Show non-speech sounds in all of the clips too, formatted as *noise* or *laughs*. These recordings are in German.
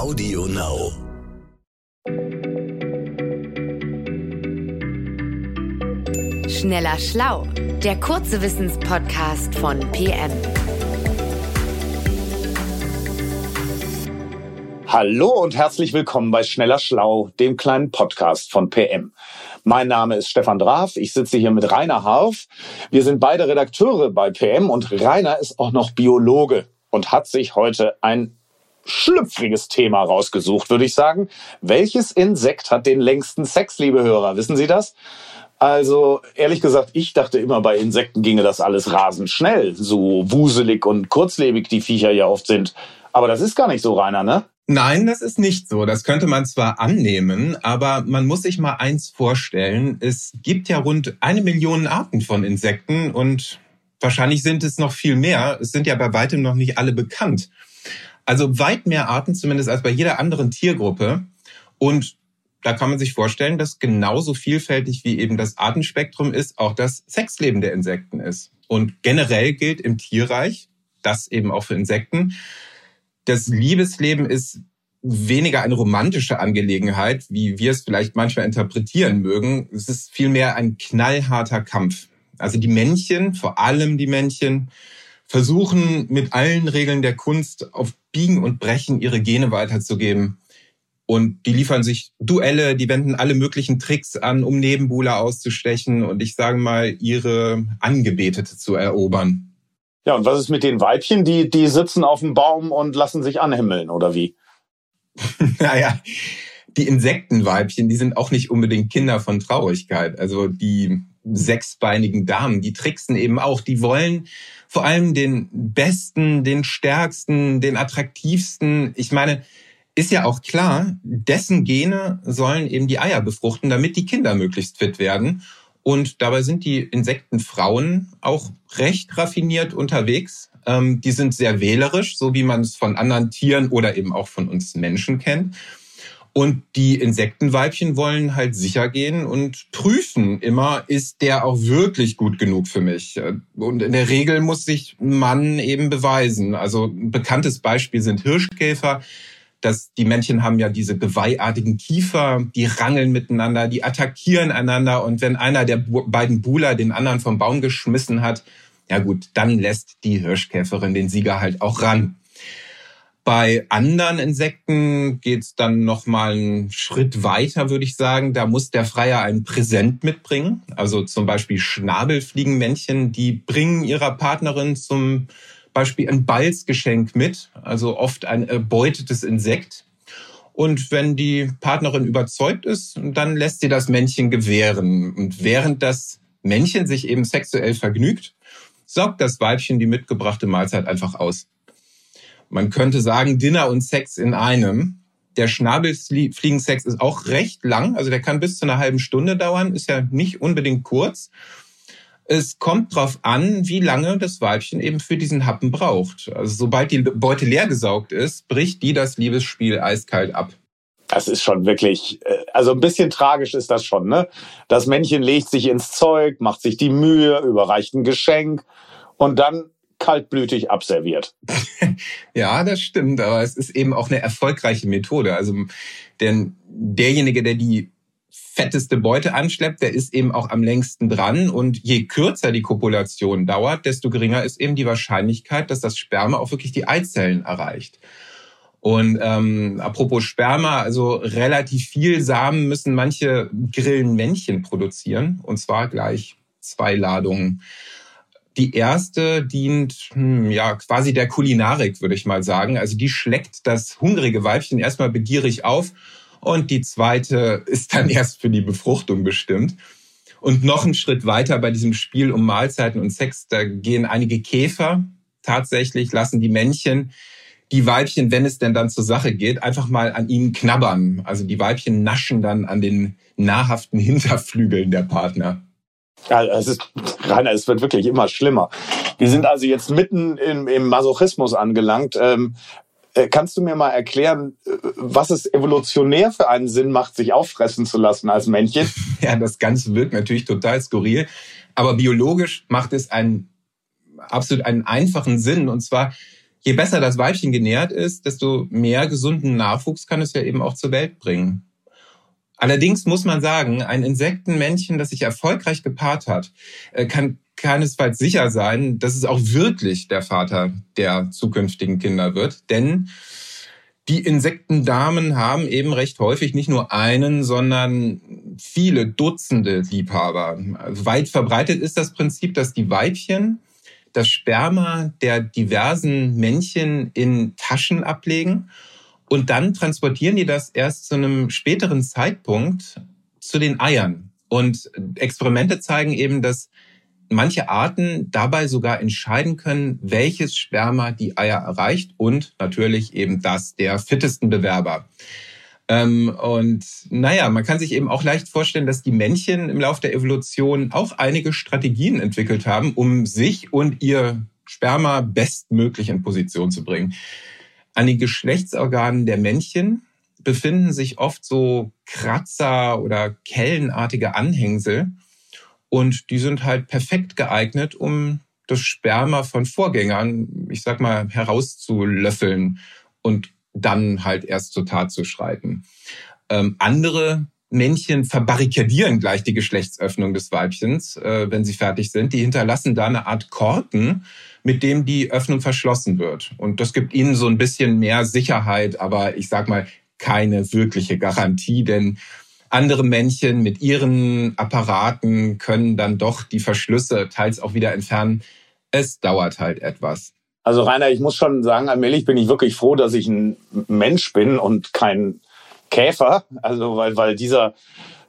Audio Now. Schneller Schlau, der kurze Wissenspodcast von PM. Hallo und herzlich willkommen bei Schneller Schlau, dem kleinen Podcast von PM. Mein Name ist Stefan Draf, ich sitze hier mit Rainer Harf. Wir sind beide Redakteure bei PM und Rainer ist auch noch Biologe und hat sich heute ein schlüpfriges Thema rausgesucht, würde ich sagen. Welches Insekt hat den längsten Sex, liebe Hörer? Wissen Sie das? Also ehrlich gesagt, ich dachte immer, bei Insekten ginge das alles rasend schnell, so wuselig und kurzlebig die Viecher ja oft sind. Aber das ist gar nicht so, Rainer, ne? Nein, das ist nicht so. Das könnte man zwar annehmen, aber man muss sich mal eins vorstellen. Es gibt ja rund eine Million Arten von Insekten und wahrscheinlich sind es noch viel mehr. Es sind ja bei weitem noch nicht alle bekannt. Also weit mehr Arten zumindest als bei jeder anderen Tiergruppe. Und da kann man sich vorstellen, dass genauso vielfältig wie eben das Artenspektrum ist, auch das Sexleben der Insekten ist. Und generell gilt im Tierreich, das eben auch für Insekten, das Liebesleben ist weniger eine romantische Angelegenheit, wie wir es vielleicht manchmal interpretieren mögen. Es ist vielmehr ein knallharter Kampf. Also die Männchen, vor allem die Männchen, versuchen mit allen Regeln der Kunst auf Biegen und Brechen ihre Gene weiterzugeben. Und die liefern sich Duelle, die wenden alle möglichen Tricks an, um Nebenbuhler auszustechen und ich sage mal, ihre Angebetete zu erobern. Ja, und was ist mit den Weibchen? Die, die sitzen auf dem Baum und lassen sich anhimmeln, oder wie? *laughs* naja, die Insektenweibchen, die sind auch nicht unbedingt Kinder von Traurigkeit. Also die sechsbeinigen Damen, die tricksen eben auch. Die wollen vor allem den besten, den stärksten, den attraktivsten. Ich meine, ist ja auch klar, dessen Gene sollen eben die Eier befruchten, damit die Kinder möglichst fit werden. Und dabei sind die Insektenfrauen auch recht raffiniert unterwegs. Ähm, die sind sehr wählerisch, so wie man es von anderen Tieren oder eben auch von uns Menschen kennt. Und die Insektenweibchen wollen halt sicher gehen und prüfen immer, ist der auch wirklich gut genug für mich? Und in der Regel muss sich Mann eben beweisen. Also ein bekanntes Beispiel sind Hirschkäfer. dass die Männchen haben ja diese geweihartigen Kiefer, die rangeln miteinander, die attackieren einander. Und wenn einer der beiden Buhler den anderen vom Baum geschmissen hat, ja gut, dann lässt die Hirschkäferin den Sieger halt auch ran. Bei anderen Insekten geht's dann noch mal einen Schritt weiter, würde ich sagen. Da muss der Freier ein Präsent mitbringen. Also zum Beispiel Schnabelfliegenmännchen, die bringen ihrer Partnerin zum Beispiel ein Balzgeschenk mit, also oft ein erbeutetes Insekt. Und wenn die Partnerin überzeugt ist, dann lässt sie das Männchen gewähren. Und während das Männchen sich eben sexuell vergnügt, saugt das Weibchen die mitgebrachte Mahlzeit einfach aus. Man könnte sagen, Dinner und Sex in einem. Der Schnabelfliegensex ist auch recht lang, also der kann bis zu einer halben Stunde dauern, ist ja nicht unbedingt kurz. Es kommt drauf an, wie lange das Weibchen eben für diesen Happen braucht. Also sobald die Beute leer gesaugt ist, bricht die das Liebesspiel eiskalt ab. Das ist schon wirklich, äh, also ein bisschen tragisch ist das schon, ne? Das Männchen legt sich ins Zeug, macht sich die Mühe, überreicht ein Geschenk und dann kaltblütig abserviert. *laughs* ja, das stimmt, aber es ist eben auch eine erfolgreiche Methode. Also denn derjenige, der die fetteste Beute anschleppt, der ist eben auch am längsten dran. Und je kürzer die Kopulation dauert, desto geringer ist eben die Wahrscheinlichkeit, dass das Sperma auch wirklich die Eizellen erreicht. Und ähm, apropos Sperma, also relativ viel Samen müssen manche Grillenmännchen produzieren, und zwar gleich zwei Ladungen. Die erste dient hm, ja quasi der Kulinarik, würde ich mal sagen. Also die schleckt das hungrige Weibchen erstmal begierig auf und die zweite *laughs* ist dann erst für die Befruchtung bestimmt. Und noch einen Schritt weiter bei diesem Spiel um Mahlzeiten und Sex, da gehen einige Käfer tatsächlich, lassen die Männchen die Weibchen, wenn es denn dann zur Sache geht, einfach mal an ihnen knabbern. Also die Weibchen naschen dann an den nahrhaften *laughs* Hinterflügeln der Partner. Ja, es ist, Rainer, es wird wirklich immer schlimmer. Wir sind also jetzt mitten im, im Masochismus angelangt. Ähm, äh, kannst du mir mal erklären, äh, was es evolutionär für einen Sinn macht, sich auffressen zu lassen als Männchen? *laughs* Ja, das Ganze wirkt natürlich total skurril, aber biologisch macht es einen absolut einen einfachen Sinn. Und zwar je besser das Weibchen genährt ist, desto mehr gesunden Nachwuchs kann es ja eben auch zur Welt bringen. Allerdings muss man sagen, ein Insektenmännchen, das sich erfolgreich gepaart hat, äh, kann keinesfalls sicher sein, dass es auch wirklich der Vater der zukünftigen Kinder wird. Denn die Insektendamen haben eben recht häufig nicht nur einen, sondern viele Dutzende Liebhaber. Also weit verbreitet ist das Prinzip, dass die Weibchen das Sperma der diversen Männchen in Taschen ablegen und dann transportieren die das erst zu einem späteren Zeitpunkt zu den Eiern. Und Experimente zeigen eben, dass manche Arten dabei sogar entscheiden können, welches Sperma die Eier erreicht und natürlich eben das der fittesten Bewerber. Ähm, und naja, man kann sich eben auch leicht vorstellen, dass die Männchen im Laufe der Evolution auch einige Strategien entwickelt haben, um sich und ihr Sperma bestmöglich in Position zu bringen. An den Geschlechtsorganen der Männchen befinden sich oft so Kratzer oder kellenartige Anhängsel. Und die sind halt perfekt geeignet, um das Sperma von Vorgängern, ich sag mal, herauszulöffeln und dann halt erst zur Tat zu schreiten. Ähm, andere Männchen verbarrikadieren gleich die Geschlechtsöffnung des Weibchens, äh, wenn sie fertig sind. Die hinterlassen da eine Art Korken, mit dem die Öffnung verschlossen wird. Und das gibt ihnen so ein bisschen mehr Sicherheit, aber ich sag mal, keine wirkliche Garantie, denn andere Männchen mit ihren Apparaten können dann doch die Verschlüsse teils auch wieder entfernen. Es dauert halt etwas. Also Rainer, ich muss schon sagen, allmählich bin ich wirklich froh, dass ich ein Mensch bin und kein Käfer. Also weil, weil dieser,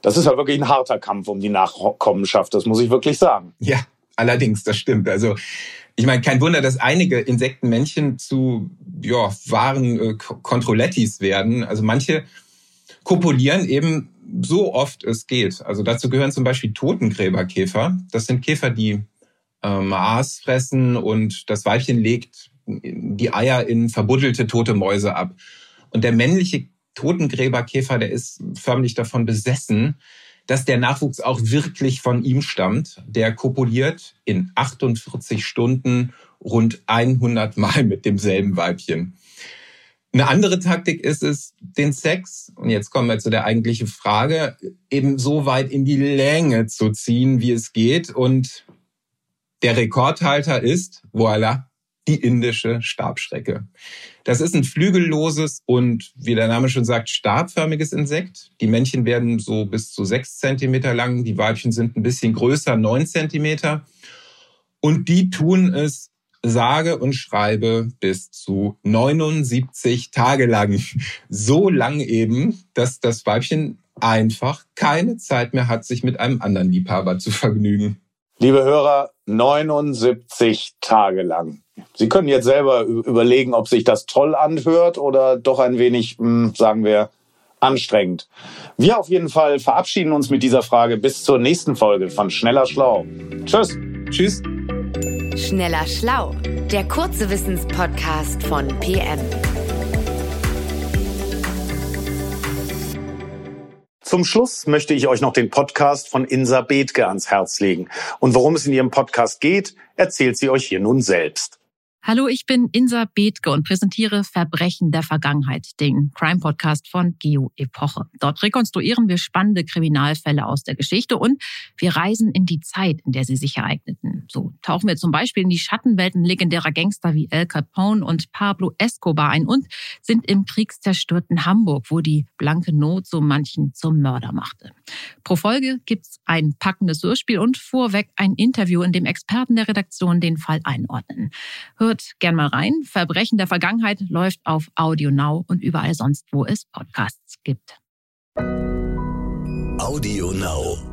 das ist ja wirklich ein harter Kampf um die Nachkommenschaft, das muss ich wirklich sagen. Ja, allerdings, das stimmt. Also ich meine, kein Wunder, dass einige Insektenmännchen zu ja, wahren äh, werden. Also manche kopulieren eben so oft es geht. Also dazu gehören zum Beispiel Totengräberkäfer. Das sind Käfer, die ähm, Aas fressen und das Weibchen legt die Eier in verbuddelte tote Mäuse ab. Und der männliche Totengräberkäfer, der ist förmlich davon besessen, dass der Nachwuchs auch wirklich von ihm stammt. Der kopuliert in 48 Stunden rund 100 Mal mit demselben Weibchen. Eine andere Taktik ist es, den Sex, und jetzt kommen wir zu der eigentlichen Frage, eben so weit in die Länge zu ziehen, wie es geht. Und der Rekordhalter ist, voilà, die indische Stabschrecke. Das ist ein flügelloses und, wie der Name schon sagt, stabförmiges Insekt. Die Männchen werden so bis zu sechs Zentimeter lang, die Weibchen sind ein bisschen größer, neun Zentimeter. Und die tun es sage und schreibe bis zu 79 Tage lang. So lang eben, dass das Weibchen einfach keine Zeit mehr hat, sich mit einem anderen Liebhaber zu vergnügen. Liebe Hörer, 79 Tage lang. Sie können jetzt selber überlegen, ob sich das toll anhört oder doch ein wenig, hm, sagen wir, anstrengend. Wir auf jeden Fall verabschieden uns mit dieser Frage bis zur nächsten Folge von Schneller Schlau. Tschüss. Tschüss. Schneller Schlau, der kurze Wissenspodcast von PM. Zum Schluss möchte ich euch noch den Podcast von Insa Bethke ans Herz legen. Und worum es in ihrem Podcast geht, erzählt sie euch hier nun selbst. Hallo, ich bin Insa Bethke und präsentiere Verbrechen der Vergangenheit, den Crime-Podcast von Geo Epoche. Dort rekonstruieren wir spannende Kriminalfälle aus der Geschichte und wir reisen in die Zeit, in der sie sich ereigneten. So tauchen wir zum Beispiel in die Schattenwelten legendärer Gangster wie El Capone und Pablo Escobar ein und sind im kriegszerstörten Hamburg, wo die blanke Not so manchen zum Mörder machte. Pro Folge gibt's ein packendes Hörspiel und vorweg ein Interview, in dem Experten der Redaktion den Fall einordnen. Hört Hört gern mal rein. Verbrechen der Vergangenheit läuft auf Audio Now und überall sonst, wo es Podcasts gibt. Audio Now.